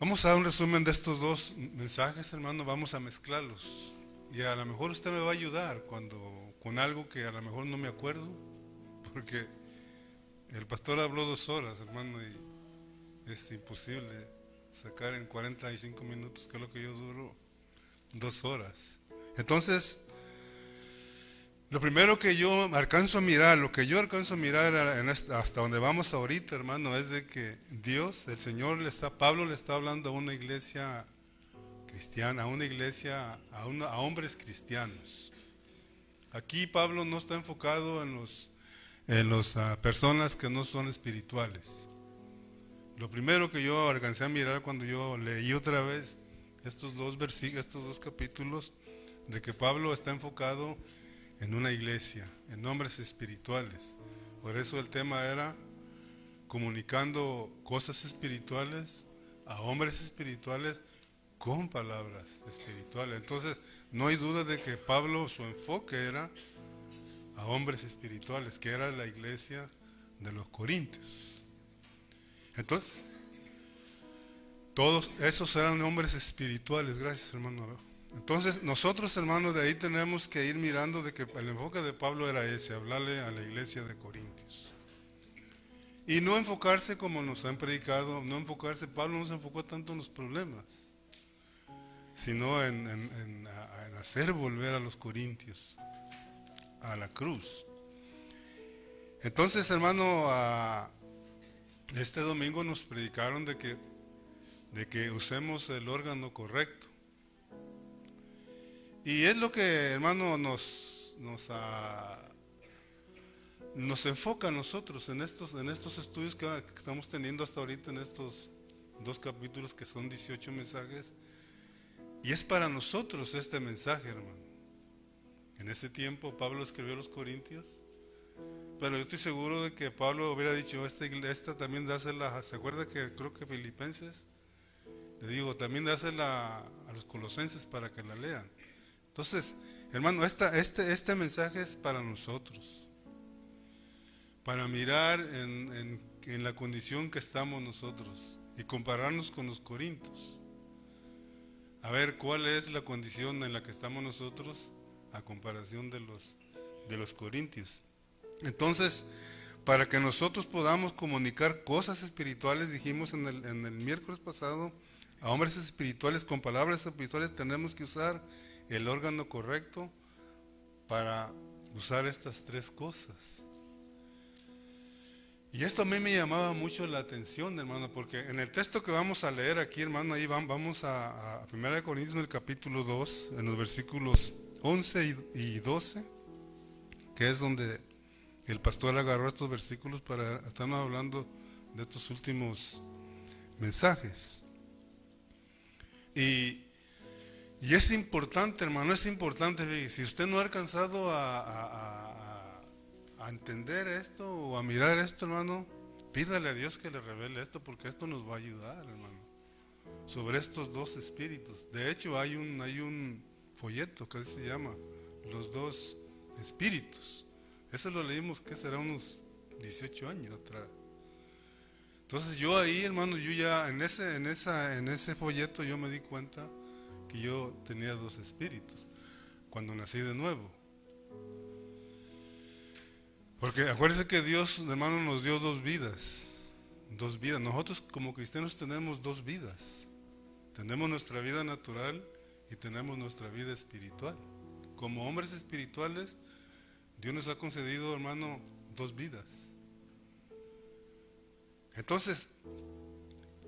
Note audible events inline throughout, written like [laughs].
Vamos a dar un resumen de estos dos mensajes, hermano, vamos a mezclarlos. Y a lo mejor usted me va a ayudar cuando con algo que a lo mejor no me acuerdo, porque el pastor habló dos horas, hermano, y es imposible sacar en 45 minutos, que es lo que yo duro, dos horas. Entonces, lo primero que yo alcanzo a mirar, lo que yo alcanzo a mirar hasta donde vamos ahorita, hermano, es de que Dios, el Señor le está, Pablo le está hablando a una iglesia cristiana, a una iglesia, a, hombres cristianos. Aquí Pablo no está enfocado en los en las ah, personas que no son espirituales. Lo primero que yo alcancé a mirar cuando yo leí otra vez estos dos versículos, estos dos capítulos, de que Pablo está enfocado en una iglesia, en hombres espirituales. Por eso el tema era comunicando cosas espirituales a hombres espirituales con palabras espirituales. Entonces, no hay duda de que Pablo, su enfoque era a hombres espirituales, que era la iglesia de los Corintios. Entonces, todos esos eran hombres espirituales, gracias hermano. Entonces, nosotros hermanos de ahí tenemos que ir mirando de que el enfoque de Pablo era ese, hablarle a la iglesia de Corintios. Y no enfocarse como nos han predicado, no enfocarse, Pablo no se enfocó tanto en los problemas, sino en, hacer volver a los corintios a la cruz. Entonces, hermano, este domingo nos predicaron de que, de que usemos el órgano correcto. Y es lo que, hermano, nos, nos, nos enfoca a nosotros en estos, en estos estudios que, que estamos teniendo hasta ahorita, en estos dos capítulos que son 18 mensajes. Y es para nosotros este mensaje, hermano. En ese tiempo Pablo escribió a los Corintios, pero yo estoy seguro de que Pablo hubiera dicho, esta, esta también dásela, ¿se acuerda que creo que Filipenses? Le digo, también dásela a los colosenses para que la lean. Entonces, hermano, este, este mensaje es para nosotros, para mirar en, en la condición que estamos nosotros y compararnos con los corintios. A ver cuál es la condición en la que estamos nosotros a comparación de los, de los corintios. Entonces, para que nosotros podamos comunicar cosas espirituales, dijimos en el, en el miércoles pasado, a hombres espirituales con palabras espirituales tenemos que usar el órgano correcto para usar estas tres cosas. Y esto a mí me llamaba mucho la atención, hermano, porque en el texto que vamos a leer aquí, hermano, ahí vamos a, a 1 Corintios en el capítulo 2, en los versículos 11 y 12, que es donde el pastor agarró estos versículos para estar hablando de estos últimos mensajes. Y, es importante, hermano, es importante. Si usted no ha alcanzado a, a, entender esto o a mirar esto, hermano, pídale a Dios que le revele esto, porque esto nos va a ayudar, hermano, sobre estos dos espíritus. De hecho, hay un, hay un, folleto que se llama Los dos espíritus. Eso lo leímos que será unos 18 años atrás. Entonces yo ahí, hermano, yo ya en ese, en esa, en ese folleto yo me di cuenta que yo tenía dos espíritus cuando nací de nuevo. Porque acuérdense que Dios, hermano, nos dio dos vidas. Dos vidas. Nosotros como cristianos tenemos dos vidas. Tenemos nuestra vida natural y tenemos nuestra vida espiritual. Como hombres espirituales, Dios nos ha concedido, hermano, dos vidas. Entonces,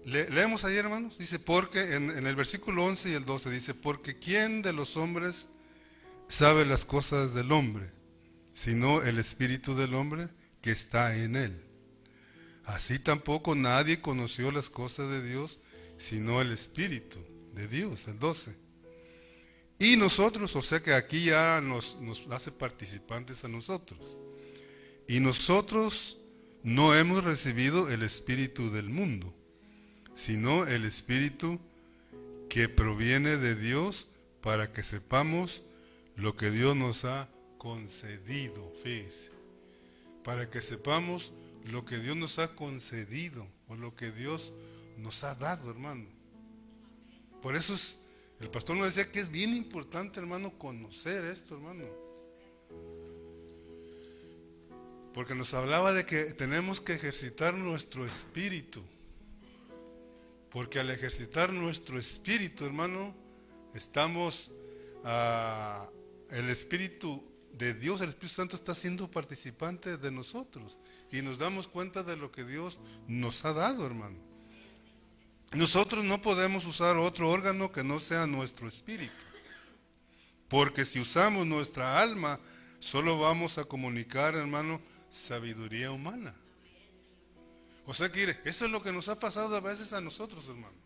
leemos ahí, hermanos, dice, porque en, el versículo 11 y el 12 dice, porque ¿quién de los hombres sabe las cosas del hombre, sino el espíritu del hombre que está en él? Así tampoco nadie conoció las cosas de Dios, sino el espíritu de Dios, el 12. Y nosotros, o sea que aquí ya nos, hace participantes a nosotros. Y nosotros no hemos recibido el espíritu del mundo, sino el espíritu que proviene de Dios para que sepamos lo que Dios nos ha concedido. Fíjese, para que sepamos lo que Dios nos ha concedido o lo que Dios nos ha dado, hermano. Por eso el pastor nos decía que es bien importante, hermano, conocer esto, hermano. Porque nos hablaba de que tenemos que ejercitar nuestro espíritu. Porque al ejercitar nuestro espíritu, hermano, estamos, ah, el espíritu de Dios, el Espíritu Santo está siendo participante de nosotros. Y nos damos cuenta de lo que Dios nos ha dado, hermano. Nosotros no podemos usar otro órgano que no sea nuestro espíritu. Porque si usamos nuestra alma, solo vamos a comunicar, hermano, sabiduría humana. O sea que eso es lo que nos ha pasado a veces a nosotros, hermano.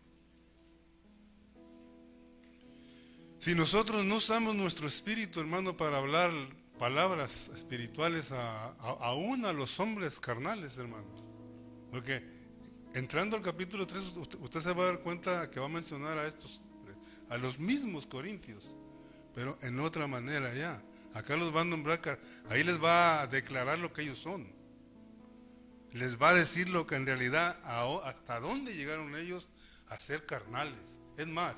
Si nosotros no usamos nuestro espíritu, hermano, para hablar palabras espirituales a, aún a los hombres carnales, hermano. Porque entrando al capítulo 3, usted, se va a dar cuenta que va a mencionar a estos, a los mismos corintios, pero en otra manera ya. Acá los va a nombrar, ahí les va a declarar lo que ellos son. Les va a decir lo que en realidad, hasta dónde llegaron ellos a ser carnales. Es más,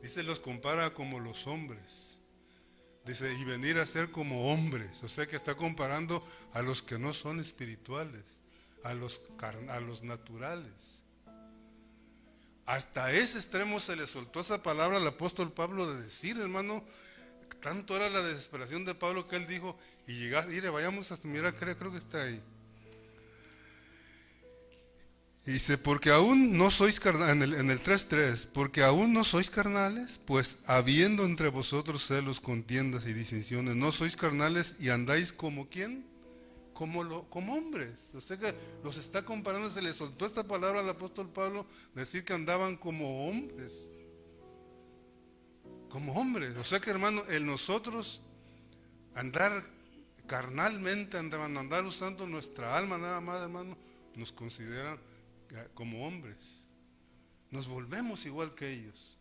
dice, los compara como los hombres. Dice, y venir a ser como hombres. O sea que está comparando a los que no son espirituales, a los, a los naturales. Hasta ese extremo se le soltó esa palabra al apóstol Pablo de decir, hermano, tanto era la desesperación de Pablo que él dijo, y llegaste, mire, vayamos hasta, mira, creo, creo que está ahí. Dice, porque aún no sois carnales, en el, en el 3.3, porque aún no sois carnales, pues habiendo entre vosotros celos, contiendas y disensiones, no sois carnales y andáis como quién? Como, lo, como hombres. O sea que los está comparando, se le soltó esta palabra al apóstol Pablo, decir que andaban como hombres como hombres. O sea que hermano, el nosotros andar carnalmente, andar, andar usando nuestra alma nada más, hermano, nos consideran como hombres. Nos volvemos igual que ellos.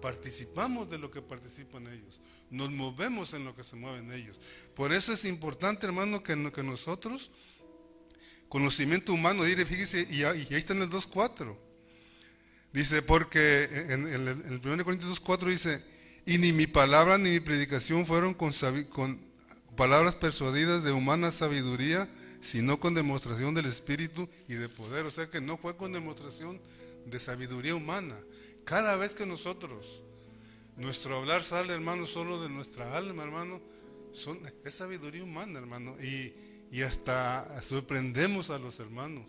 Participamos de lo que participan ellos. Nos movemos en lo que se mueven ellos. Por eso es importante, hermano, que, nosotros, conocimiento humano, fíjese, y, ahí está en el 2.4. Dice, porque en el 1 Corintios 2.4 dice, y ni mi palabra ni mi predicación fueron con, palabras persuadidas de humana sabiduría, sino con demostración del Espíritu y de poder. O sea que no fue con demostración de sabiduría humana. Cada vez que nosotros, nuestro hablar sale, hermano, solo de nuestra alma, hermano, son, es sabiduría humana, hermano. Y, y hasta sorprendemos a los hermanos.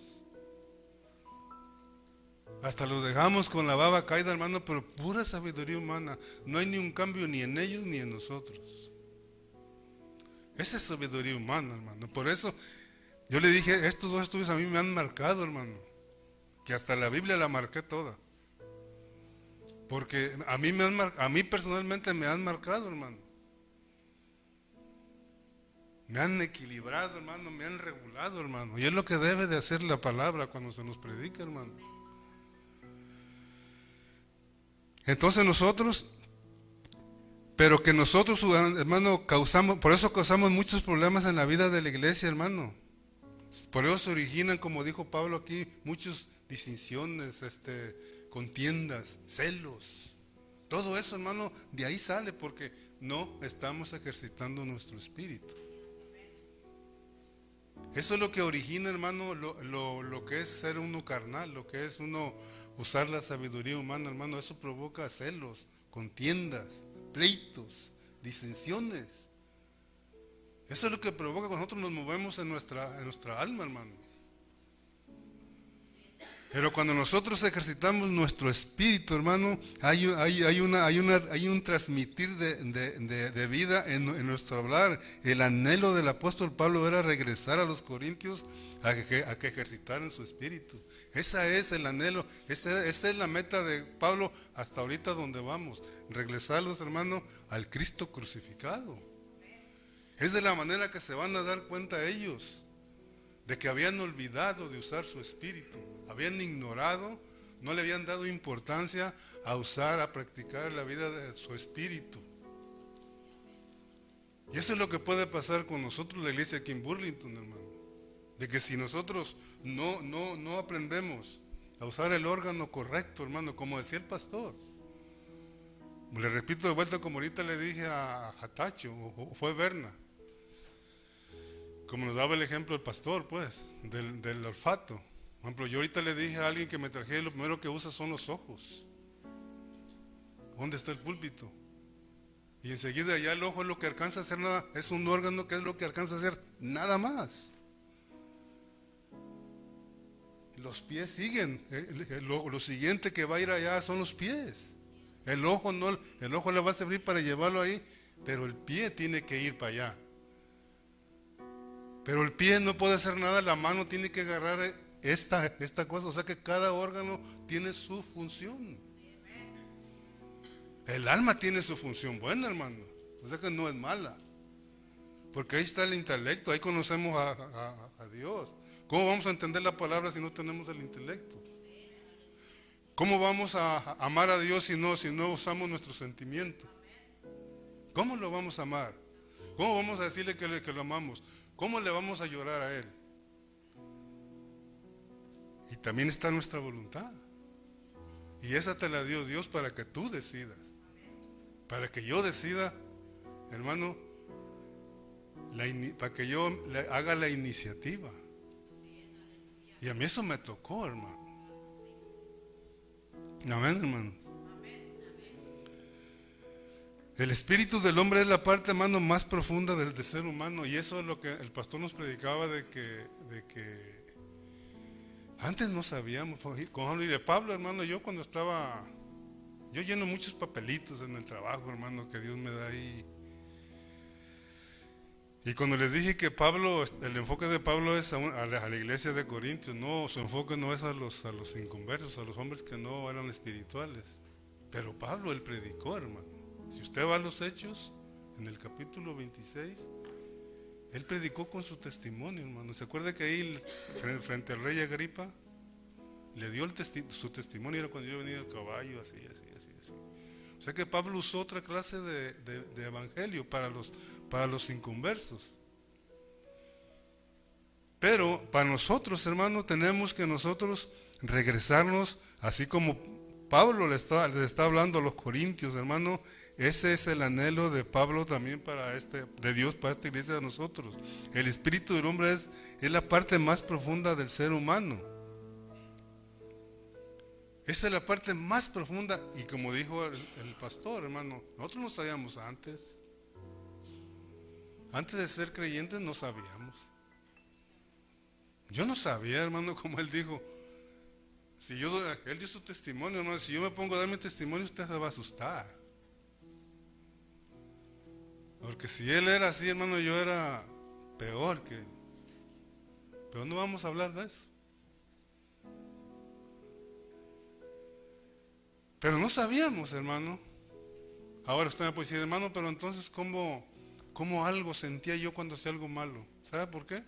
Hasta los dejamos con la baba caída, hermano, pero pura sabiduría humana. No hay ni un cambio ni en ellos ni en nosotros. Esa es sabiduría humana, hermano. Por eso yo le dije, estos dos estudios a mí me han marcado, hermano. Que hasta la Biblia la marqué toda. Porque a mí, me han a mí personalmente me han marcado, hermano. Me han equilibrado, hermano, me han regulado, hermano. Y es lo que debe de hacer la palabra cuando se nos predica, hermano. Entonces nosotros, pero que nosotros, hermano, causamos, por eso causamos muchos problemas en la vida de la iglesia, hermano. Por eso se originan, como dijo Pablo aquí, muchas distinciones, este, contiendas, celos. Todo eso, hermano, de ahí sale porque no estamos ejercitando nuestro espíritu. Eso es lo que origina, hermano, lo, lo, que es ser uno carnal, lo que es uno usar la sabiduría humana, hermano. Eso provoca celos, contiendas, pleitos, disensiones. Eso es lo que provoca cuando nosotros nos movemos en nuestra, en nuestra alma, hermano. Pero cuando nosotros ejercitamos nuestro espíritu, hermano, hay, hay, una, hay, una, hay un transmitir de, vida en, nuestro hablar. El anhelo del apóstol Pablo era regresar a los corintios a que, a que ejercitaran su espíritu. Ese es el anhelo, esa, esa es la meta de Pablo hasta ahorita donde vamos. Regresarlos, hermano, al Cristo crucificado. Es de la manera que se van a dar cuenta ellos de que habían olvidado de usar su espíritu, habían ignorado, no le habían dado importancia a usar, a practicar la vida de su espíritu. Y eso es lo que puede pasar con nosotros, la iglesia aquí en Burlington, hermano. De que si nosotros no, no, no aprendemos a usar el órgano correcto, hermano, como decía el pastor. Le repito de vuelta como ahorita le dije a, Tacho, o, fue Berna. Como nos daba el ejemplo el pastor, pues, del, olfato. Por ejemplo, yo ahorita le dije a alguien que me traje, lo primero que usa son los ojos. ¿Dónde está el púlpito? Y enseguida ya el ojo es lo que alcanza a hacer nada, es un órgano que es lo que alcanza a hacer nada más. Los pies siguen, eh, lo, siguiente que va a ir allá son los pies. El ojo no, el ojo le va a servir para llevarlo ahí, pero el pie tiene que ir para allá. Pero el pie no puede hacer nada, la mano tiene que agarrar esta, esta cosa, o sea que cada órgano tiene su función. El alma tiene su función buena, hermano. O sea que no es mala. Porque ahí está el intelecto, ahí conocemos a, Dios. ¿Cómo vamos a entender la palabra si no tenemos el intelecto? ¿Cómo vamos a amar a Dios si no, si no usamos nuestro sentimiento? ¿Cómo lo vamos a amar? ¿Cómo vamos a decirle que, que lo amamos? ¿Cómo le vamos a llorar a Él? Y también está nuestra voluntad. Y esa te la dio Dios para que tú decidas para que yo decida, hermano, para que yo haga la iniciativa. Y a mí eso me tocó, hermano. Amén, hermano. El espíritu del hombre es la parte, hermano, más profunda del, ser humano. Y eso es lo que el pastor nos predicaba de que, de que antes no sabíamos. Con de Pablo, hermano, yo cuando estaba yo lleno muchos papelitos en el trabajo, hermano, que Dios me da ahí. Y cuando les dije que Pablo, el enfoque de Pablo es a, la, iglesia de Corintios, no, su enfoque no es a los, a los inconversos, a los hombres que no eran espirituales. Pero Pablo, él predicó, hermano. Si usted va a los hechos, en el capítulo 26, él predicó con su testimonio, hermano. ¿Se acuerda que ahí, frente al rey Agripa, le dio su testimonio? Era cuando yo venía del caballo, así, así. O sea que Pablo usó otra clase de, evangelio para los, para. Pero para nosotros, hermanos, tenemos que nosotros regresarnos, así como Pablo le le está hablando a los corintios, hermano, ese es el anhelo de Pablo también para este, de Dios para esta iglesia de nosotros. El espíritu del hombre es, es la parte más profunda del ser humano. Esa es la parte más profunda y como dijo el, pastor, hermano, nosotros no sabíamos antes. Antes de ser creyentes no sabíamos. Yo no sabía, hermano, como él dijo. Si yo, él dio su testimonio, hermano, si yo me pongo a dar mi testimonio, usted se va a asustar. Porque si él era así, hermano, yo era peor que... Pero no vamos a hablar de eso. Pero no sabíamos, hermano. Ahora usted me puede decir, hermano, pero entonces, ¿cómo, cómo algo sentía yo cuando hacía algo malo? ¿Sabe por qué?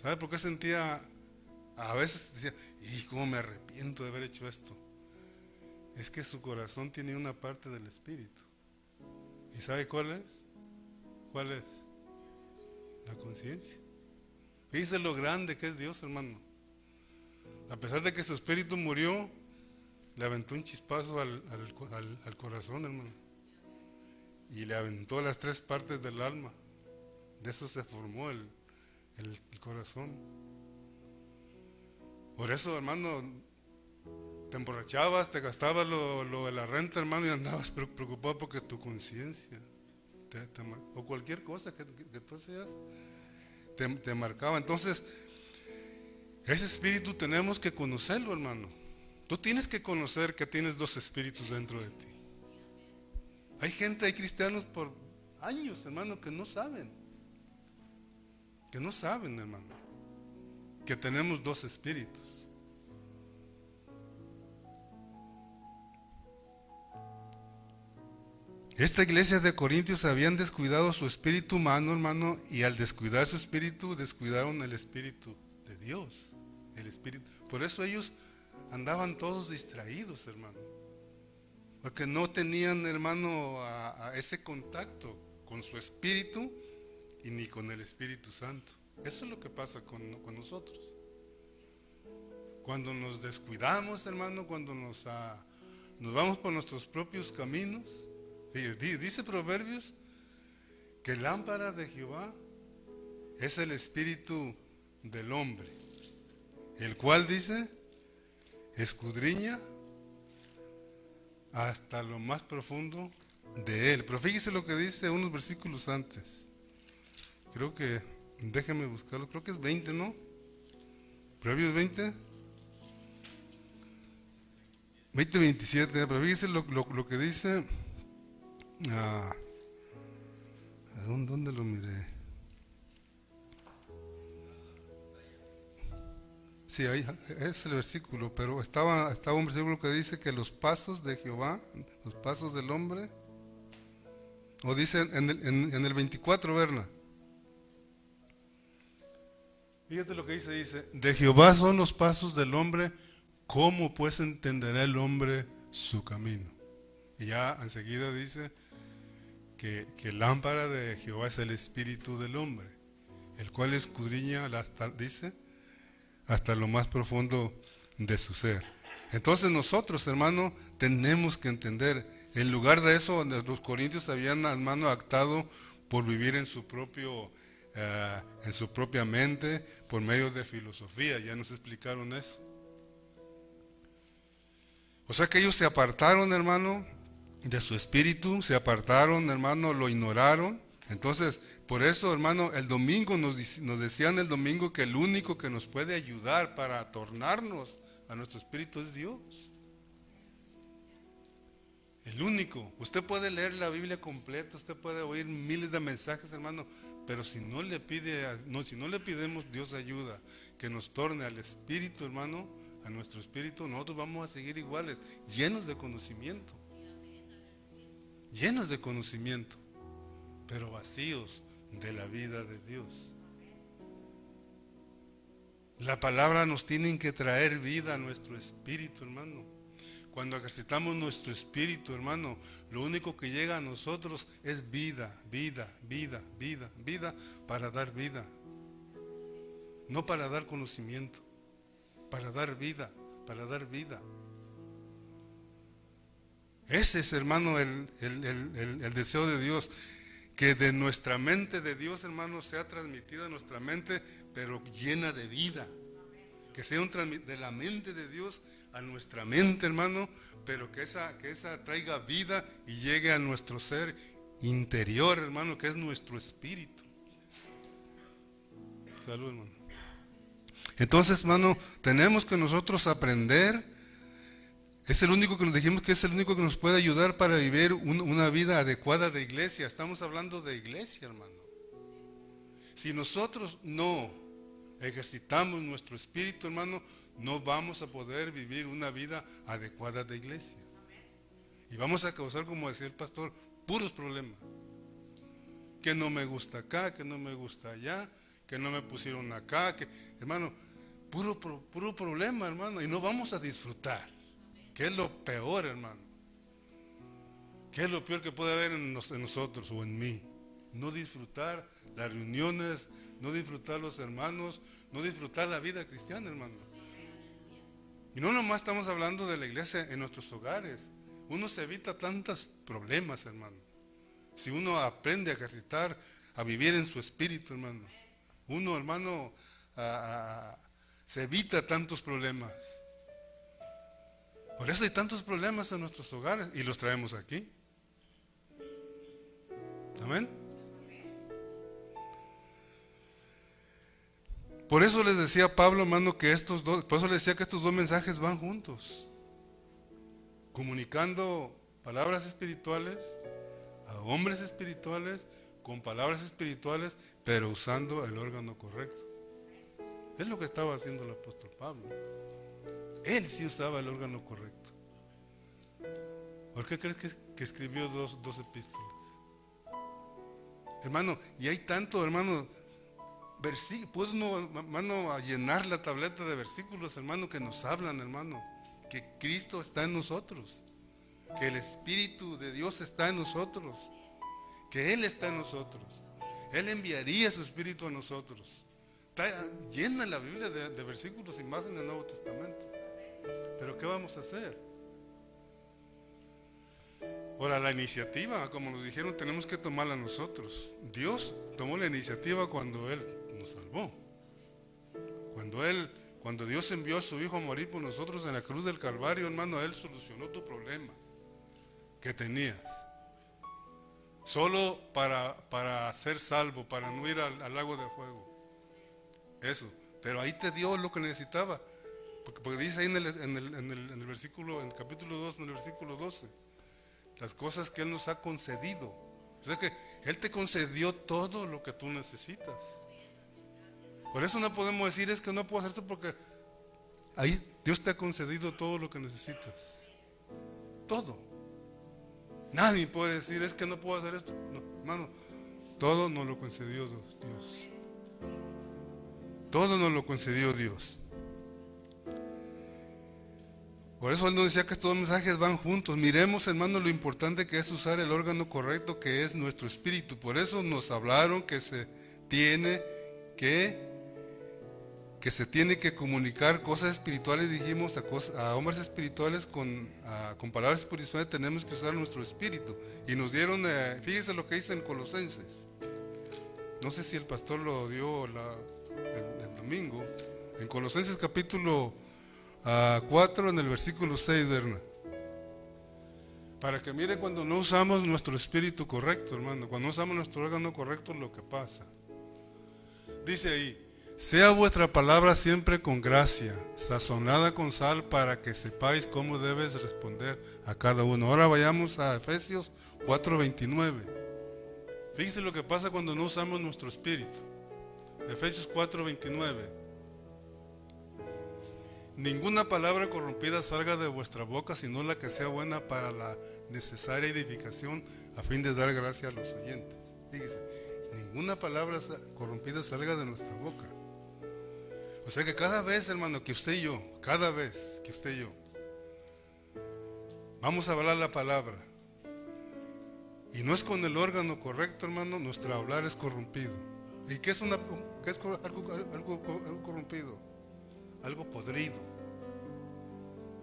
¿Sabe por qué sentía, a veces decía, y cómo me arrepiento de haber hecho esto? Es que su corazón tiene una parte del espíritu. ¿Y sabe cuál es? ¿Cuál es? La conciencia. Fíjese lo grande que es Dios, hermano. A pesar de que su espíritu murió, le aventó un chispazo al, corazón, hermano. Y le aventó las tres partes del alma. De eso se formó el, corazón. Por eso, hermano, te emborrachabas, te gastabas lo, de la renta, hermano, y andabas preocupado porque tu conciencia, o cualquier cosa que, tú seas, te, te marcaba. Entonces, ese espíritu tenemos que conocerlo, hermano. Tú tienes que conocer que tienes dos espíritus dentro de ti. Hay gente, hay cristianos por años, hermano, que no saben. Que no saben, hermano. Que tenemos dos espíritus. Esta iglesia de Corintios habían descuidado su espíritu humano, hermano, y al descuidar su espíritu, descuidaron el espíritu de Dios. El espíritu. Por eso ellos andaban todos distraídos, hermano. Porque no tenían, hermano, a, ese contacto con su espíritu y ni con el Espíritu Santo. Eso es lo que pasa con, con nosotros. Cuando nos descuidamos, hermano, cuando nos, ah, nos vamos por nuestros propios caminos. Dice Proverbios que lámpara de Jehová es el espíritu del hombre, el cual dice, escudriña hasta lo más profundo de él. Pero fíjese lo que dice unos versículos antes. Creo que, déjeme buscarlo, creo que es 20, ¿no? Proverbios 20. 20, 27, pero fíjese lo, lo, que dice. Ah, ¿dónde, ¿Dónde lo miré? Sí, ahí es el versículo, pero estaba, estaba un versículo que dice que los pasos de Jehová, los pasos del hombre, o dice en el, en, el 24, Berna. Fíjate lo que dice, dice, de Jehová son los pasos del hombre, ¿cómo pues entenderá el hombre su camino? Y ya enseguida dice que, que lámpara de Jehová es el espíritu del hombre, el cual escudriña, dice, hasta lo más profundo de su ser. Entonces nosotros, hermano, tenemos que entender, en lugar de eso, los corintios habían, hermano, actado por vivir en su propio, eh, en su propia mente, por medio de filosofía, ya nos explicaron eso. O sea que ellos se apartaron, hermano, de su espíritu, se apartaron, hermano, lo ignoraron, entonces, por eso, hermano, el domingo nos, decían el domingo que el único que nos puede ayudar para tornarnos a nuestro espíritu es Dios. El único. Usted puede leer la Biblia completa, usted puede oír miles de mensajes, hermano, pero si no le pide, no, si no le pidemos Dios ayuda, que nos torne al espíritu, hermano, a nuestro espíritu, nosotros vamos a seguir iguales, llenos de conocimiento. Llenos de conocimiento pero vacíos de la vida de Dios. La palabra nos tiene que traer vida a nuestro espíritu, hermano. Cuando ejercitamos nuestro espíritu, hermano, lo único que llega a nosotros es vida, vida, vida, vida, vida para dar vida. No para dar conocimiento, para dar vida, para dar vida. Ese es, hermano, el, el deseo de Dios que de nuestra mente de Dios, hermano, sea transmitida a nuestra mente, pero llena de vida. Que sea un de la mente de Dios a nuestra mente, hermano, pero que esa, que esa traiga vida y llegue a nuestro ser interior, hermano, que es nuestro espíritu. Salud, hermano. Entonces, hermano, tenemos que nosotros aprender es el único que nos dijimos que es el único que nos puede ayudar para vivir una vida adecuada de iglesia. Estamos hablando de iglesia, hermano. Si nosotros no ejercitamos nuestro espíritu, hermano, no vamos a poder vivir una vida adecuada de iglesia. Y vamos a causar, como decía el pastor, puros problemas. Que no me gusta acá, que no me gusta allá, que no me pusieron acá, que, hermano, puro, puro problema, hermano, y no vamos a disfrutar. ¿Qué es lo peor, hermano? ¿Qué es lo peor que puede haber en, nosotros o en mí? No disfrutar las reuniones, no disfrutar los hermanos, no disfrutar la vida cristiana, hermano. Y no nomás estamos hablando de la iglesia en nuestros hogares. Uno se evita tantos problemas, hermano. Si uno aprende a ejercitar, a vivir en su espíritu, hermano. Uno, hermano, se evita tantos problemas. Por eso hay tantos problemas en nuestros hogares y los traemos aquí. Amén. Por eso les decía Pablo, hermano, que estos dos, por eso les decía que estos dos mensajes van juntos. Comunicando palabras espirituales a hombres espirituales con palabras espirituales, pero usando el órgano correcto. Es lo que estaba haciendo el apóstol Pablo. Él sí usaba el órgano correcto. ¿Por qué crees que, escribió dos, epístolas? Hermano, y hay tanto, hermano, puede uno, hermano, a llenar la tableta de versículos, hermano, que nos hablan, hermano, que Cristo está en nosotros, que el Espíritu de Dios está en nosotros, que Él está en nosotros. Él enviaría su Espíritu a nosotros Está llena la Biblia de, de versículos y más en el Nuevo Testamento. Pero ¿qué vamos a hacer? Ahora, la iniciativa, como nos dijeron, tenemos que tomarla nosotros. Dios tomó la iniciativa cuando Él nos salvó. Cuando Él, cuando Dios envió a su Hijo a morir por nosotros en la cruz del Calvario, hermano, Él solucionó tu problema que tenías. Solo para, para ser salvo, para no ir al, lago de fuego. Eso. Pero ahí te dio lo que necesitaba. Porque, dice ahí en el, en, el, en, el, versículo, en el capítulo 2, en el versículo 12, las cosas que Él nos ha concedido. O sea que Él te concedió todo lo que tú necesitas. Por eso no podemos decir es que no puedo hacer esto porque ahí Dios te ha concedido todo lo que necesitas. Todo. Nadie puede decir es que no puedo hacer esto. No, hermano, todo nos lo concedió Dios. Todo nos lo concedió Dios. Por eso él nos decía que estos mensajes van juntos. Miremos, hermano, lo importante que es usar el órgano correcto que es nuestro espíritu. Por eso nos hablaron que se tiene que que se tiene que comunicar cosas espirituales, dijimos, a, hombres espirituales con, con, palabras espirituales tenemos que usar nuestro espíritu. Y nos dieron, eh, fíjese lo que dice en Colosenses. No sé si el pastor lo dio el, domingo. En Colosenses capítulo 4, en el versículo 6, Berna. Para que mire cuando no usamos nuestro espíritu correcto, hermano, cuando no usamos nuestro órgano correcto, lo que pasa. Dice ahí, sea vuestra palabra siempre con gracia, sazonada con sal, para que sepáis cómo debes responder a cada uno. Ahora vayamos a Efesios 4:29. Fíjense lo que pasa cuando no usamos nuestro espíritu. Efesios 4:29. Ninguna palabra corrompida salga de vuestra boca, sino la que sea buena para la necesaria edificación, a fin de dar gracia a los oyentes. Fíjense, ninguna palabra corrompida salga de nuestra boca. O sea que cada vez, hermano, que usted y yo, cada vez que usted y yo, vamos a hablar la palabra, y no es con el órgano correcto, hermano, nuestro hablar es corrompido. ¿Y qué es, una, qué es algo, algo corrompido? Algo podrido.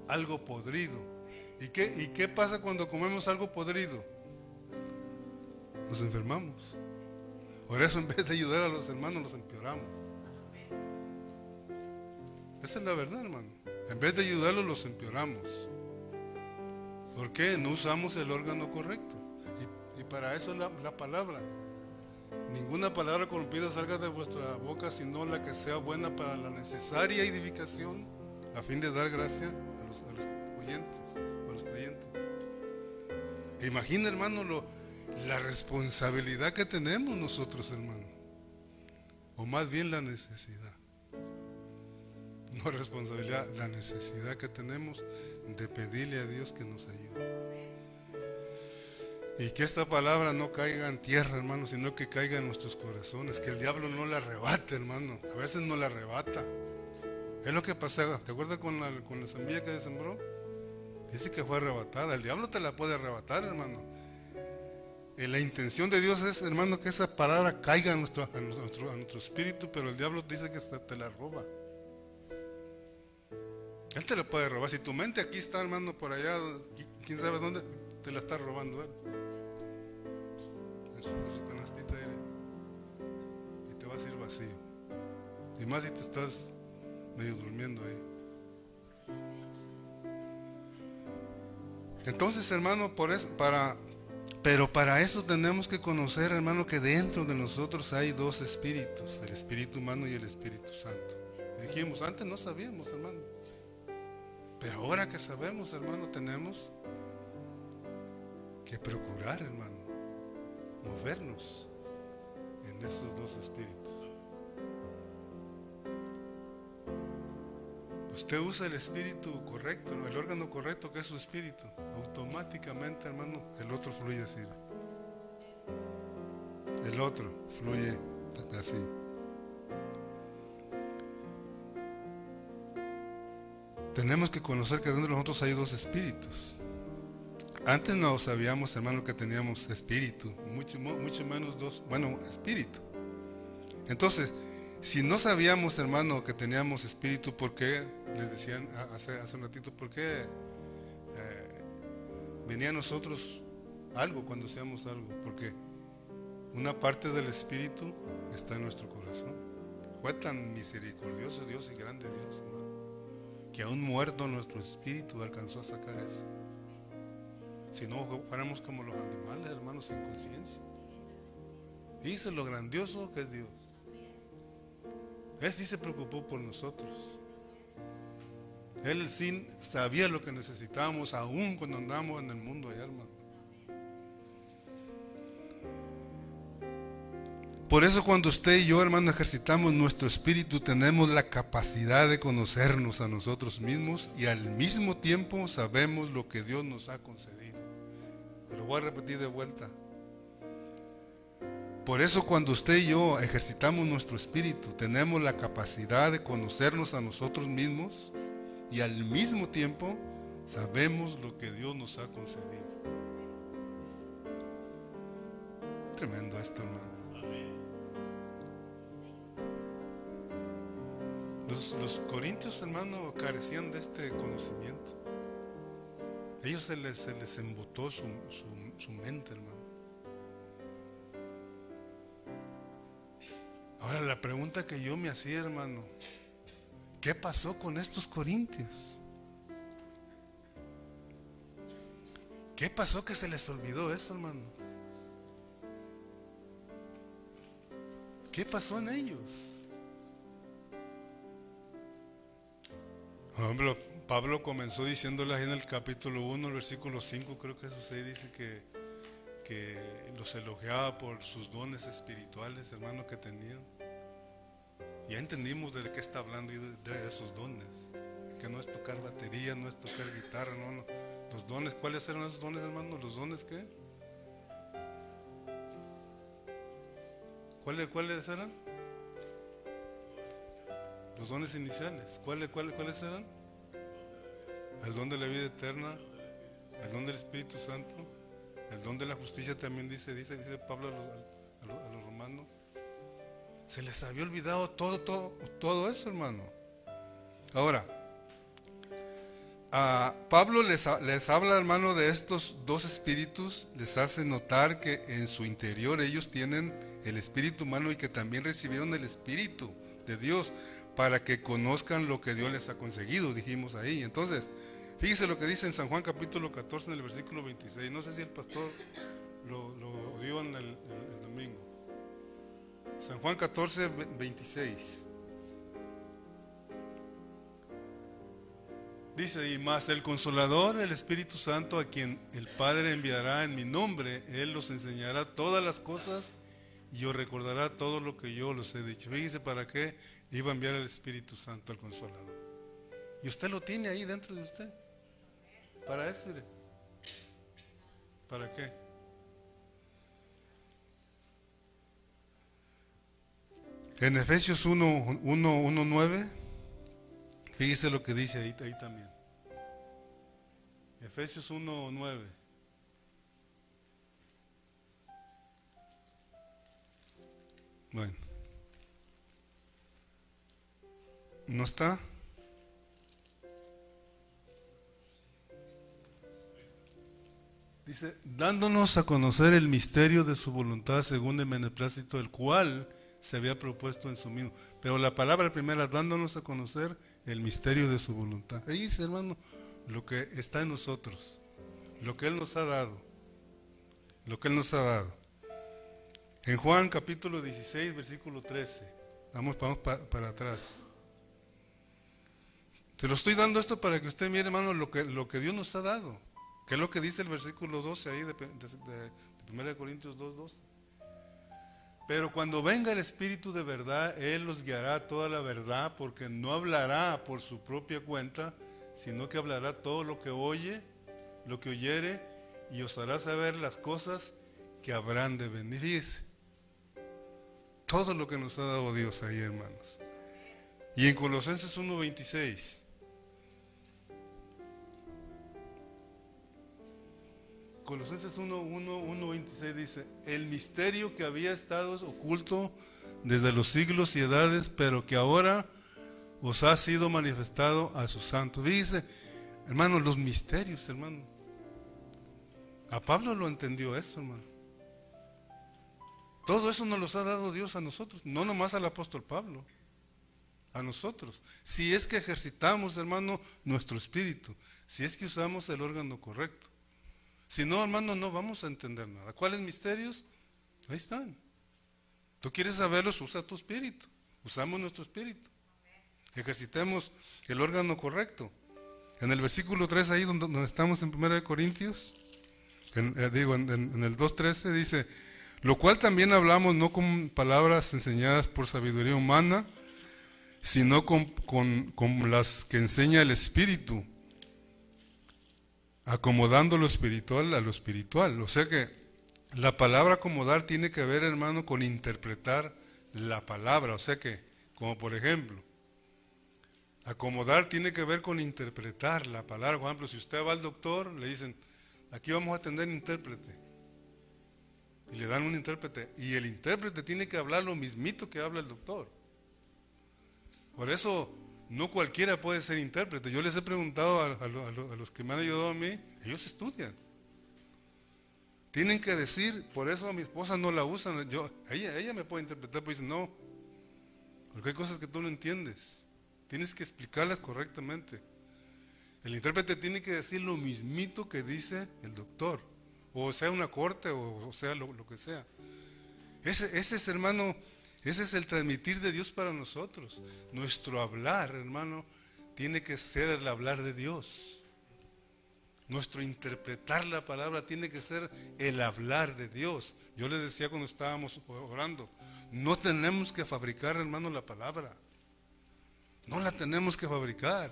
Algo podrido. ¿Y qué, ¿Y qué pasa cuando comemos algo podrido? Nos enfermamos. Por eso en vez de ayudar a los hermanos, nos empeoramos. Esa es la verdad, hermano. En vez de ayudarlos, los empeoramos. ¿Por qué? No usamos el órgano correcto. Y, para eso la palabra. Ninguna palabra corrompida salga de vuestra boca, sino la que sea buena para la necesaria edificación, a fin de dar gracia a los, oyentes, a los creyentes. Imagina, hermano, lo, la responsabilidad que tenemos nosotros, hermano. O más bien la necesidad no responsabilidad, la necesidad que tenemos de pedirle a Dios que nos ayude. Y que esta palabra no caiga en tierra, hermano, sino que caiga en nuestros corazones. Que el diablo no la arrebate, hermano. A veces no la arrebata. Es lo que pasa. ¿Te acuerdas con la, con la semilla que sembró? Dice que fue arrebatada. El diablo te la puede arrebatar, hermano. Y la intención de Dios es, hermano, que esa palabra caiga nuestro, a nuestro, a nuestro espíritu, pero el diablo dice que te la roba. Él te lo puede robar. Si tu mente aquí está, hermano, por allá, quién sabe dónde, te la está robando él. En su, canastita y te va a ir vacío. Y más si te estás medio durmiendo ahí. Entonces, hermano, por eso, para, pero para eso tenemos que conocer, hermano, que dentro de nosotros hay dos espíritus, el espíritu humano y el espíritu santo. Dijimos, antes no sabíamos, hermano. Pero ahora que sabemos, hermano, tenemos que procurar, hermano, movernos en esos dos espíritus. Usted usa el espíritu correcto, el órgano correcto que es su espíritu. Automáticamente, hermano, el otro fluye así. El otro fluye así. tenemos que conocer que dentro de nosotros hay dos espíritus. Antes no sabíamos, hermano, que teníamos espíritu, mucho, mucho menos dos, bueno, espíritu. Entonces, Si no sabíamos, hermano, que teníamos espíritu, ¿por qué? Les decían hace, un ratito, ¿por qué eh, venía a nosotros algo cuando hacíamos algo? Porque una parte del espíritu está en nuestro corazón. Fue tan misericordioso Dios y grande Dios, hermano, que aún muerto nuestro espíritu alcanzó a sacar eso. Si no fuéramos como los animales, hermanos, sin conciencia. Dice lo grandioso que es Dios. Él sí se preocupó por nosotros. Él sí sabía lo que necesitábamos, aún cuando andamos en el mundo hermano. Por eso cuando usted y yo, hermano, ejercitamos nuestro espíritu, tenemos la capacidad de conocernos a nosotros mismos y al mismo tiempo sabemos lo que Dios nos ha concedido. Pero voy a repetir de vuelta. Por eso cuando usted y yo ejercitamos nuestro espíritu, tenemos la capacidad de conocernos a nosotros mismos y al mismo tiempo sabemos lo que Dios nos ha concedido. Tremendo esto, hermano. Los, corintios, hermano, carecían de este conocimiento. Ellos se les, se les embotó su, su mente, hermano. Ahora la pregunta que yo me hacía, hermano, ¿qué pasó con estos corintios? ¿Qué pasó que se les olvidó eso, hermano? ¿Qué pasó en ellos? Por ejemplo, Pablo comenzó diciéndole en el capítulo 1, el versículo 5, creo que eso se dice que, que los elogiaba por sus dones espirituales, hermano, que tenían. Ya entendimos de qué está hablando y de, esos dones. Que no es tocar batería, no es tocar guitarra, no, no. Los dones, ¿cuáles eran esos dones, hermano? ¿Los dones qué? ¿Cuáles, cuáles eran? Los dones iniciales. ¿Cuáles, cuáles, cuáles eran? El don de la vida eterna, el don del Espíritu Santo, el don de la justicia también dice, dice, dice Pablo a los romanos. Se les había olvidado todo, todo, todo eso, hermano. Ahora, Pablo les, les habla, hermano, de estos dos espíritus, les hace notar que en su interior ellos tienen el espíritu humano y que también recibieron el espíritu de Dios para que conozcan lo que Dios les ha conseguido, dijimos ahí. Entonces, fíjese lo que dice en San Juan capítulo 14 en el versículo 26. No sé si el pastor lo, dio en el domingo. San Juan 14, 26. Dice, y más el consolador, el Espíritu Santo, a quien el Padre enviará en mi nombre, Él los enseñará todas las cosas y os recordará todo lo que yo los he dicho. Fíjese para qué iba a enviar el Espíritu Santo al consolador. Y usted lo tiene ahí dentro de usted. Para eso, mire. ¿Para qué? En Efesios 1, 1, 1 9, fíjese lo que dice ahí, ahí también. Efesios 1, 9. Bueno. ¿No está? Dice, dándonos a conocer el misterio de su voluntad según el beneplácito, el cual se había propuesto en su mismo. Pero la palabra primera, dándonos a conocer el misterio de su voluntad. Ahí dice, hermano, lo que está en nosotros, lo que Él nos ha dado, lo que Él nos ha dado. En Juan capítulo 16, versículo 13, vamos, vamos para atrás. Te lo estoy dando esto para que usted mire, hermano, lo que, lo que Dios nos ha dado. Que es lo que dice el versículo 12 ahí de, de, de, de Corintios 2, 12. Pero cuando venga el Espíritu de verdad, Él los guiará toda la verdad, porque no hablará por su propia cuenta, sino que hablará todo lo que oye, lo que oyere, y os hará saber las cosas que habrán de venir. todo lo que nos ha dado Dios ahí, hermanos. Y en Colosenses 1.26. Colosenses 1, 1, 1, 26 dice, el misterio que había estado oculto desde los siglos y edades, pero que ahora os ha sido manifestado a sus santos. Dice, hermano, los misterios, hermano. A Pablo lo entendió eso, hermano. Todo eso nos los ha dado Dios a nosotros, no nomás al apóstol Pablo, a nosotros. Si es que ejercitamos, hermano, nuestro espíritu, si es que usamos el órgano correcto. Si no, hermano, no vamos a entender nada. ¿Cuáles misterios? Ahí están. Tú quieres saberlos, usa tu espíritu. Usamos nuestro espíritu. Ejercitemos el órgano correcto. En el versículo 3, ahí donde, estamos en 1 Corintios, eh, digo, en, en el 2.13 dice, lo cual también hablamos no con palabras enseñadas por sabiduría humana, sino con, las que enseña el Espíritu, acomodando lo espiritual a lo espiritual. O sea que la palabra acomodar tiene que ver, hermano, con interpretar la palabra. O sea que, como por ejemplo, acomodar tiene que ver con interpretar la palabra. Por ejemplo, si usted va al doctor, le dicen, aquí vamos a atender intérprete y le dan un intérprete. Y el intérprete tiene que hablar lo mismito que habla el doctor. Por eso no cualquiera puede ser intérprete. Yo les he preguntado a, los que me han ayudado a mí, ellos estudian. Tienen que decir, por eso mi esposa no la usan. Yo, ella, ella me puede interpretar, pues dice, no. Porque hay cosas que tú no entiendes. Tienes que explicarlas correctamente. El intérprete tiene que decir lo mismito que dice el doctor o sea una corte, o, sea lo, que sea. Ese, ese es, hermano, ese es el transmitir de Dios para nosotros. Nuestro hablar, hermano, tiene que ser el hablar de Dios. Nuestro interpretar la palabra tiene que ser el hablar de Dios. Yo les decía cuando estábamos orando, no tenemos que fabricar, hermano, la palabra. No la tenemos que fabricar.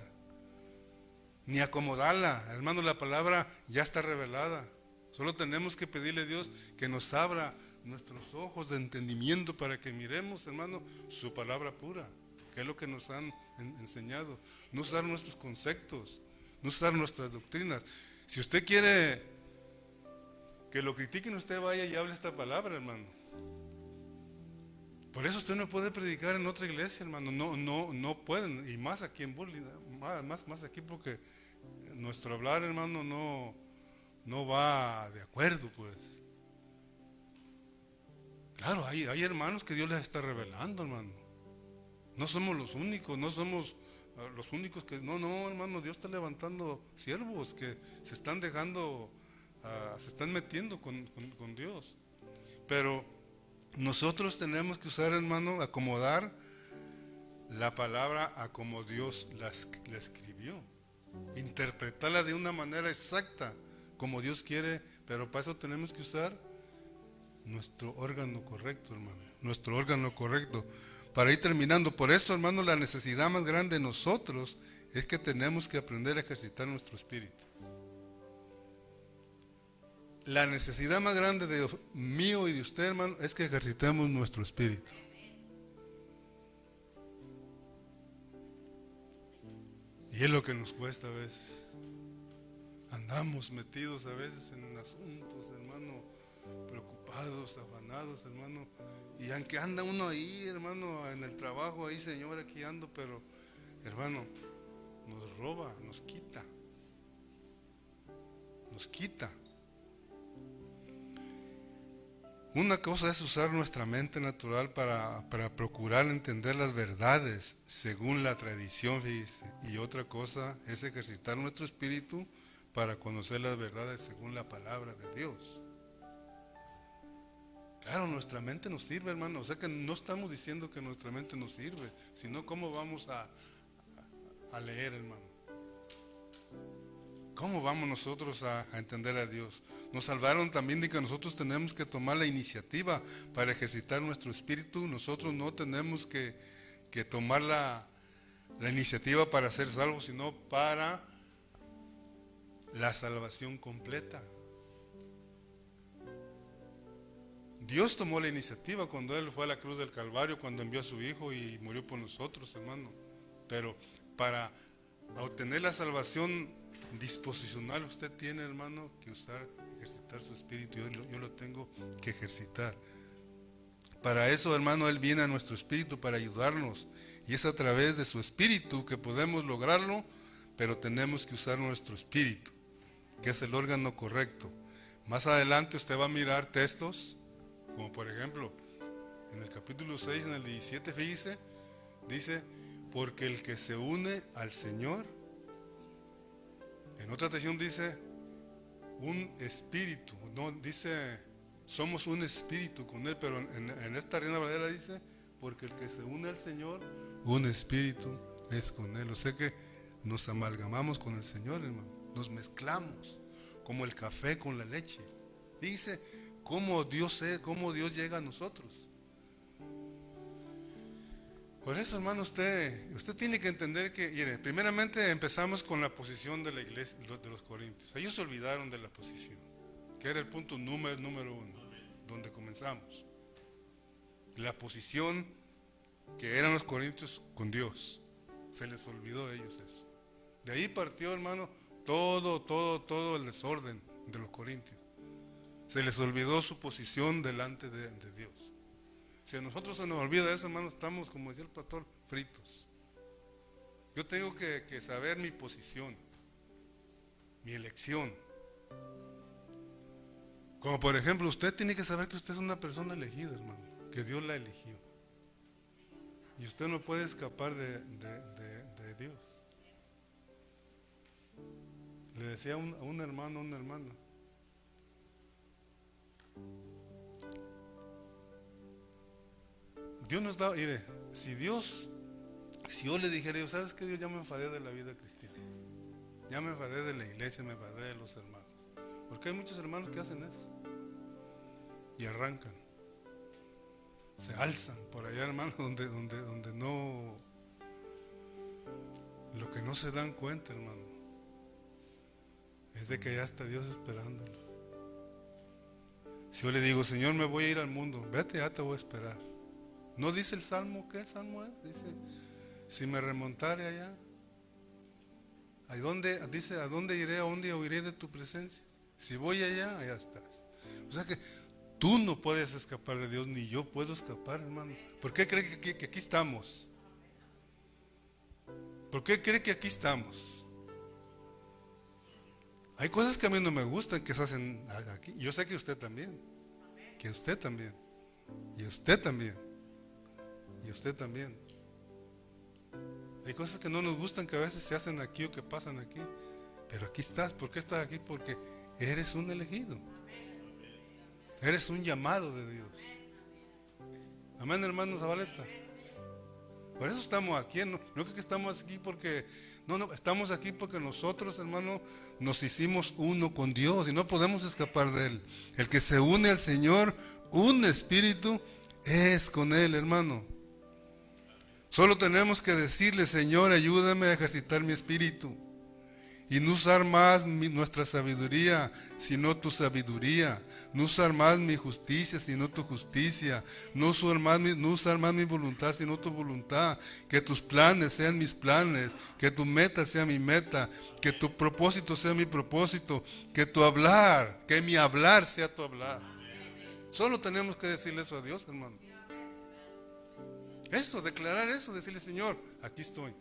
Ni acomodarla. Hermano, la palabra ya está revelada. Solo tenemos que pedirle a Dios que nos abra nuestros ojos de entendimiento para que miremos, hermano, su palabra pura, que es lo que nos han enseñado. No usar nuestros conceptos, no usar nuestras doctrinas. Si usted quiere que lo critiquen, usted vaya y hable esta palabra, hermano. Por eso usted no puede predicar en otra iglesia, hermano. No, no, no pueden. Y más aquí en Burley, más, más aquí porque nuestro hablar, hermano, no, no va de acuerdo, pues. Claro, hay, hermanos que Dios les está revelando, hermano. No somos los únicos, no somos ah, los únicos que... No, no, hermano, Dios está levantando siervos que se están dejando, ah, se están metiendo con, Dios. Pero nosotros tenemos que usar, hermano, acomodar la palabra a como Dios la, la escribió. Interpretarla de una manera exacta como Dios quiere, pero para eso tenemos que usar nuestro órgano correcto, hermano, nuestro órgano correcto. Para ir terminando, por eso, hermano, la necesidad más grande de nosotros es que tenemos que aprender a ejercitar nuestro espíritu. La necesidad más grande de mío y de usted, hermano, es que ejercitemos nuestro espíritu. Y es lo que nos cuesta a veces. Andamos metidos a veces en asuntos, preocupados, afanados, hermano. Y aunque anda uno ahí, hermano, en el trabajo, ahí, Señor, aquí ando, pero, hermano, nos roba, nos quita. Nos quita. Una cosa es usar nuestra mente natural para, para, procurar entender las verdades según la tradición, Y otra cosa es ejercitar nuestro espíritu para conocer las verdades según la palabra de Dios. Claro, nuestra mente nos sirve, hermano. O sea que no estamos diciendo que nuestra mente nos sirve, sino cómo vamos a, a leer, hermano. ¿Cómo vamos nosotros a, entender a Dios? Nos salvaron también de que nosotros tenemos que tomar la iniciativa para ejercitar nuestro espíritu. Nosotros no tenemos que, que tomar la, la iniciativa para ser salvos, sino para la salvación completa. Dios tomó la iniciativa cuando Él fue a la cruz del Calvario, cuando envió a su Hijo y murió por nosotros, hermano. Pero para obtener la salvación disposicional, usted tiene, hermano, que usar, ejercitar su espíritu. Yo, yo lo tengo que ejercitar. Para eso, hermano, Él viene a nuestro espíritu para ayudarnos. Y es a través de su espíritu que podemos lograrlo, pero tenemos que usar nuestro espíritu, que es el órgano correcto. Más adelante usted va a mirar textos, como por ejemplo, en el capítulo 6, en el 17, fíjese, dice, porque el que se une al Señor, en otra tradición dice, un espíritu, no dice somos un espíritu con Él, pero en, esta Reina Valera dice, porque el que se une al Señor, un espíritu es con Él. O sea que nos amalgamamos con el Señor, hermano. Nos mezclamos, como el café con la leche. Dice cómo Dios es, cómo Dios llega a nosotros. Por eso, hermano, usted, usted tiene que entender que, mire, primeramente empezamos con la posición de la iglesia, de los corintios. Ellos se olvidaron de la posición, que era el punto número, número uno, donde comenzamos. La posición que eran los corintios con Dios. Se les olvidó a ellos eso. De ahí partió, hermano, todo, todo, todo el desorden de los corintios. Se les olvidó su posición delante de Dios. Si a nosotros se nos olvida eso, hermano, estamos, como decía el pastor, fritos. Yo tengo que, saber mi posición, mi elección. Como por ejemplo, usted tiene que saber que usted es una persona elegida, hermano, que Dios la eligió. Y usted no puede escapar de, Dios. Le decía a un, a un hermano, a una hermana, Dios nos da, mire, si Dios, si yo le dijera, yo, ¿sabes que Dios ya me enfadé de la vida cristiana? Ya me enfadé de la iglesia, me enfadé de los hermanos. Porque hay muchos hermanos que hacen eso. Y arrancan. Se alzan por allá, hermanos, [laughs] donde, donde, donde no... Lo que no se dan cuenta, hermano, es de que ya está Dios esperándolo. Si yo le digo, Señor, me voy a ir al mundo, vete, ya te voy a esperar. ¿No dice el Salmo qué el Salmo es? Dice, si me remontare allá, ¿a dónde, dice, ¿a dónde iré? ¿A dónde oiré de tu presencia? Si voy allá, allá estás. O sea que tú no puedes escapar de Dios, ni yo puedo escapar, hermano. ¿Por qué cree que, que aquí estamos? ¿Por qué cree que aquí estamos? Hay cosas que a mí no me gustan que se hacen aquí. Yo sé que usted también. Que usted también. Y usted también. Y usted también. Hay cosas que no nos gustan que a veces se hacen aquí o que pasan aquí. Pero aquí estás. ¿Por qué estás aquí? Porque eres un elegido. Eres un llamado de Dios. Amén, hermano Zabaleta. Por eso estamos aquí. No, no que estamos aquí porque. No, no, estamos aquí porque nosotros, hermano, nos hicimos uno con Dios y no podemos escapar de Él. El que se une al Señor, un espíritu, es con Él, hermano. Solo tenemos que decirle, Señor, ayúdame a ejercitar mi espíritu y no usar más nuestra sabiduría, sino tu sabiduría. No usar más mi justicia, sino tu justicia. No usar, más mi, voluntad, sino tu voluntad. Que tus planes sean mis planes. Que tu meta sea mi meta. Que tu propósito sea mi propósito. Que tu hablar, que mi hablar sea tu hablar. Solo tenemos que decirle eso a Dios, hermano. Eso, declarar eso, decirle, Señor, aquí estoy.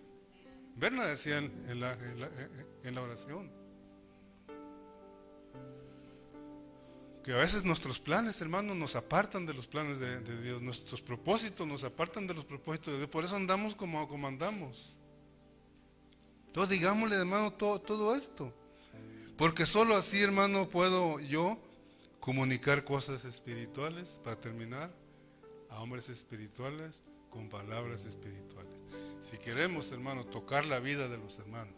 Berna decía en, la, en, la, oración. Que a veces nuestros planes, hermanos, nos apartan de los planes de, Dios. Nuestros propósitos nos apartan de los propósitos de Dios. Por eso andamos como, como andamos. Entonces digámosle, hermano, todo, todo esto. Porque solo así, hermano, puedo yo comunicar cosas espirituales, para terminar, a hombres espirituales, con palabras espirituales. Si queremos, hermanos, tocar la vida de los hermanos,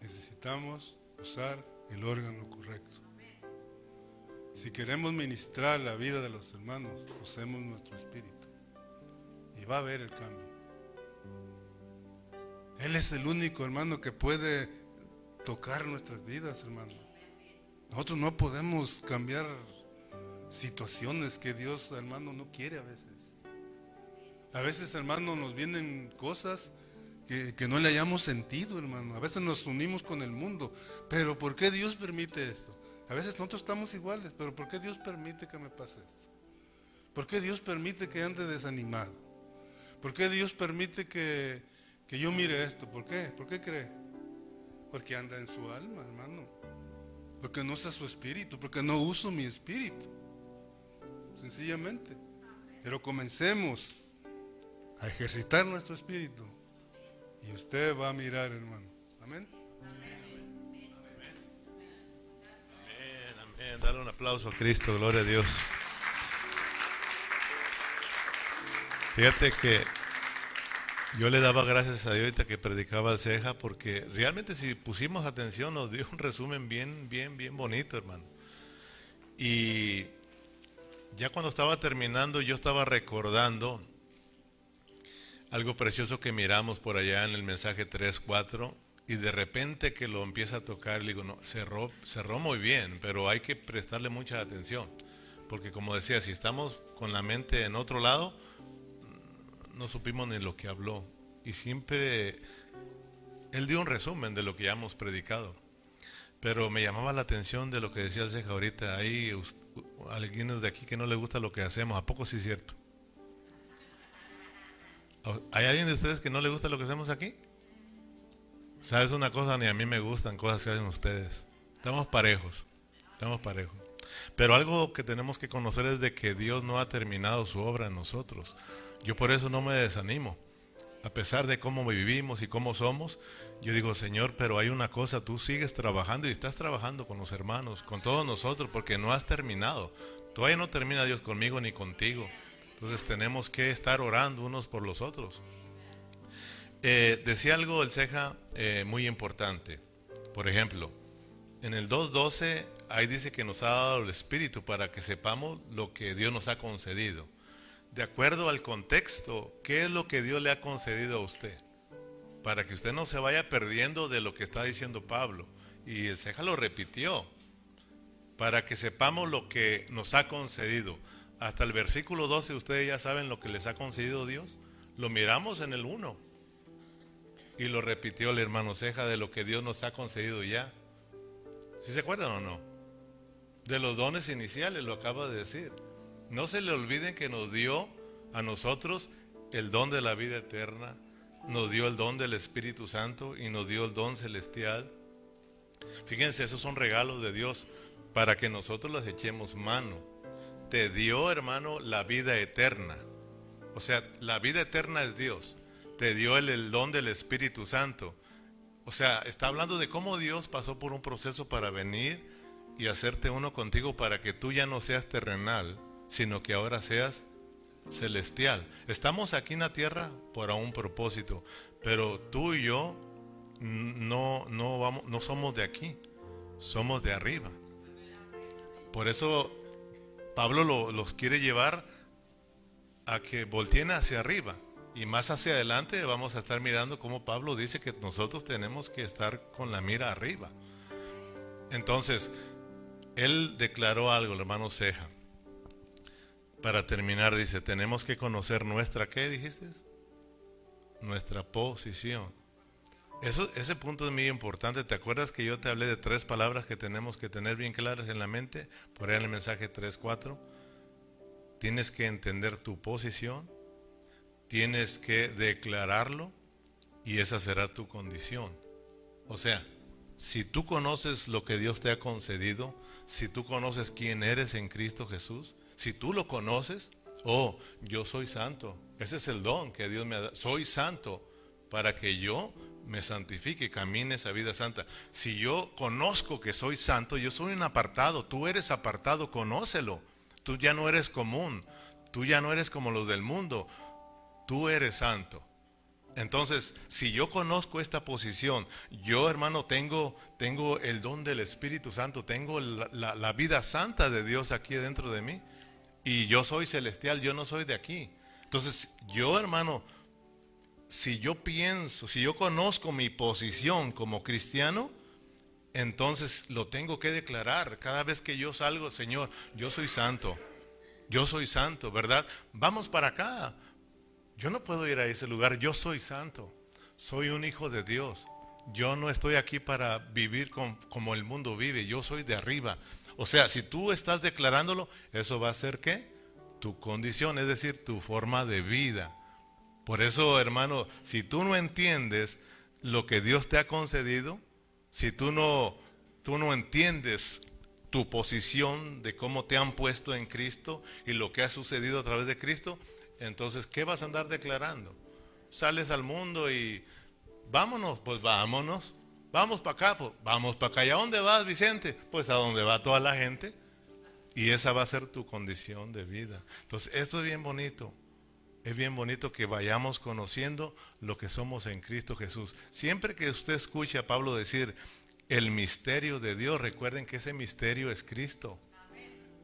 necesitamos usar el órgano correcto. Si queremos ministrar la vida de los hermanos, usemos nuestro espíritu. Y va a haber el cambio. Él es el único hermano que puede tocar nuestras vidas, hermano. Nosotros no podemos cambiar situaciones que Dios, hermano, no quiere a veces. A veces, hermano, nos vienen cosas que, no le hayamos sentido, hermano. A veces nos unimos con el mundo. Pero ¿por qué Dios permite esto? A veces nosotros estamos iguales, pero ¿por qué Dios permite que me pase esto? ¿Por qué Dios permite que ande desanimado? ¿Por qué Dios permite que, que yo mire esto? ¿Por qué? ¿Por qué cree? Porque anda en su alma, hermano. Porque no usa su espíritu, porque no uso mi espíritu. Sencillamente. Pero comencemos a ejercitar nuestro espíritu. Y usted va a mirar, hermano. Amén. Amén, amén. Dale un aplauso a Cristo, gloria a Dios. Fíjate que yo le daba gracias a Dios ahorita que predicaba al ceja porque realmente si pusimos atención nos dio un resumen bien, bien, bien bonito, hermano. Y ya cuando estaba terminando yo estaba recordando algo precioso que miramos por allá en el mensaje 3, 4 y de repente que lo empieza a tocar, le digo, no, cerró, cerró muy bien, pero hay que prestarle mucha atención. Porque como decía, si estamos con la mente en otro lado, no supimos ni lo que habló. Y siempre él dio un resumen de lo que ya hemos predicado. Pero me llamaba la atención de lo que decía el Ceja ahorita. Hay alguien de aquí que no le gusta lo que hacemos. ¿A poco sí es cierto? ¿Hay alguien de ustedes que no le gusta lo que hacemos aquí? ¿Sabes una cosa? Ni a mí me gustan cosas que hacen ustedes. Estamos parejos. Estamos parejos. Pero algo que tenemos que conocer es de que Dios no ha terminado su obra en nosotros. Yo por eso no me desanimo. A pesar de cómo vivimos y cómo somos, yo digo, Señor, pero hay una cosa, tú sigues trabajando y estás trabajando con los hermanos, con todos nosotros, porque no has terminado. Todavía no termina Dios conmigo ni contigo. Entonces tenemos que estar orando unos por los otros. Eh, decía algo el ceja eh, muy importante. Por ejemplo, en el 2.12 ahí dice que nos ha dado el Espíritu para que sepamos lo que Dios nos ha concedido de acuerdo al contexto, qué es lo que Dios le ha concedido a usted. Para que usted no se vaya perdiendo de lo que está diciendo Pablo. Y el Ceja lo repitió. Para que sepamos lo que nos ha concedido. Hasta el versículo 12 ustedes ya saben lo que les ha concedido Dios. Lo miramos en el 1. Y lo repitió el hermano Ceja de lo que Dios nos ha concedido ya. ¿Sí se acuerdan o no? De los dones iniciales, lo acaba de decir. No se le olviden que nos dio a nosotros el don de la vida eterna, nos dio el don del Espíritu Santo y nos dio el don celestial. Fíjense, esos son regalos de Dios para que nosotros los echemos mano. Te dio, hermano, la vida eterna. O sea, la vida eterna es Dios. Te dio el, don del Espíritu Santo. O sea, está hablando de cómo Dios pasó por un proceso para venir y hacerte uno contigo para que tú ya no seas terrenal, sino que ahora seas celestial. Estamos aquí en la tierra por un propósito, pero tú y yo no, no, vamos, no somos de aquí, somos de arriba. Por eso Pablo los quiere llevar a que volteen hacia arriba. Y más hacia adelante vamos a estar mirando cómo Pablo dice que nosotros tenemos que estar con la mira arriba. Entonces, él declaró algo, el hermano Ceja. Para terminar, dice, tenemos que conocer nuestra, ¿qué dijiste? Nuestra posición. Eso, ese punto es muy importante. ¿Te acuerdas que yo te hablé de tres palabras que tenemos que tener bien claras en la mente? Por ahí en el mensaje 3.4. Tienes que entender tu posición, tienes que declararlo y esa será tu condición. O sea, si tú conoces lo que Dios te ha concedido, si tú conoces quién eres en Cristo Jesús, si tú lo conoces, oh, yo soy santo. Ese es el don que Dios me ha dado. Soy santo para que yo me santifique, camine esa vida santa. Si yo conozco que soy santo, yo soy un apartado. Tú eres apartado, conócelo. Tú ya no eres común. Tú ya no eres como los del mundo. Tú eres santo. Entonces, si yo conozco esta posición, yo hermano tengo, tengo el don del Espíritu Santo, tengo la, la vida santa de Dios aquí dentro de mí. Y yo soy celestial, yo no soy de aquí. Entonces, yo hermano, si yo pienso, si yo conozco mi posición como cristiano, entonces lo tengo que declarar. Cada vez que yo salgo, Señor, yo soy santo. Yo soy santo, ¿verdad? Vamos para acá. Yo no puedo ir a ese lugar. Yo soy santo. Soy un hijo de Dios. Yo no estoy aquí para vivir como el mundo vive. Yo soy de arriba. O sea, si tú estás declarándolo, eso va a ser qué? tu condición, es decir, tu forma de vida. Por eso, hermano, si tú no entiendes lo que Dios te ha concedido, si tú no, tú no entiendes tu posición de cómo te han puesto en Cristo y lo que ha sucedido a través de Cristo, entonces, ¿qué vas a andar declarando? Sales al mundo y vámonos, pues vámonos. Vamos para acá, pues vamos para acá. ¿Y a dónde vas, Vicente? Pues a donde va toda la gente. Y esa va a ser tu condición de vida. Entonces, esto es bien bonito. Es bien bonito que vayamos conociendo lo que somos en Cristo Jesús. Siempre que usted escuche a Pablo decir el misterio de Dios, recuerden que ese misterio es Cristo.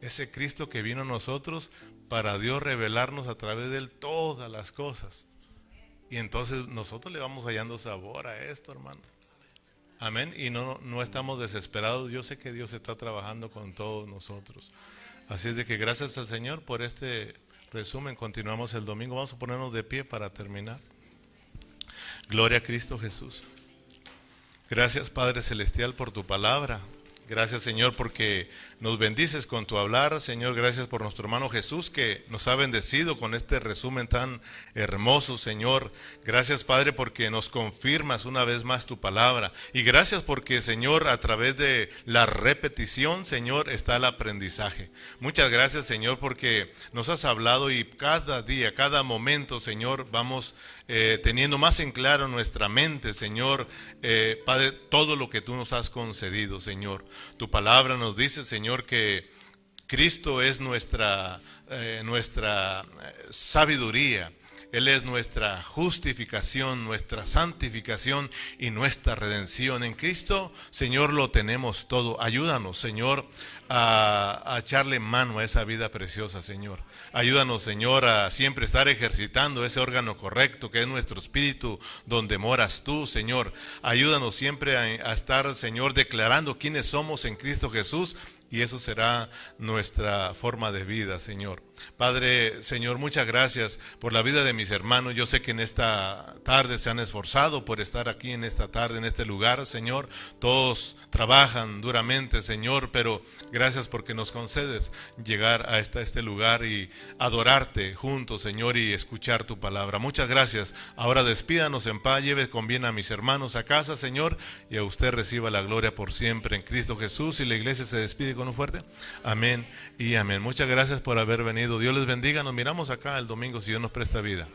Ese Cristo que vino a nosotros para Dios revelarnos a través de él todas las cosas. Y entonces nosotros le vamos hallando sabor a esto, hermano. Amén. Y no, no estamos desesperados. Yo sé que Dios está trabajando con todos nosotros. Así es de que gracias al Señor por este resumen. Continuamos el domingo. Vamos a ponernos de pie para terminar. Gloria a Cristo Jesús. Gracias Padre Celestial por tu palabra. Gracias Señor porque nos bendices con tu hablar. Señor, gracias por nuestro hermano Jesús que nos ha bendecido con este resumen tan hermoso, Señor. Gracias Padre porque nos confirmas una vez más tu palabra. Y gracias porque Señor, a través de la repetición, Señor, está el aprendizaje. Muchas gracias Señor porque nos has hablado y cada día, cada momento, Señor, vamos eh, teniendo más en claro nuestra mente, Señor, eh, Padre, todo lo que tú nos has concedido, Señor. Tu palabra nos dice, Señor, que Cristo es nuestra, eh, nuestra sabiduría. Él es nuestra justificación, nuestra santificación y nuestra redención. En Cristo, Señor, lo tenemos todo. Ayúdanos, Señor, a, echarle mano a esa vida preciosa, Señor. Ayúdanos, Señor, a siempre estar ejercitando ese órgano correcto que es nuestro espíritu, donde moras tú, Señor. Ayúdanos siempre a estar, Señor, declarando quiénes somos en Cristo Jesús y eso será nuestra forma de vida, Señor. Padre, Señor, muchas gracias por la vida de mis hermanos. Yo sé que en esta tarde se han esforzado por estar aquí en esta tarde, en este lugar, Señor. Todos trabajan duramente, Señor, pero gracias porque nos concedes llegar a este lugar y adorarte juntos, Señor, y escuchar tu palabra. Muchas gracias. Ahora despídanos en paz, lleve con bien a mis hermanos a casa, Señor, y a usted reciba la gloria por siempre en Cristo Jesús. Y la iglesia se despide con un fuerte amén y amén. Muchas gracias por haber venido. Dios les bendiga. Nos miramos acá el domingo si Dios nos presta vida.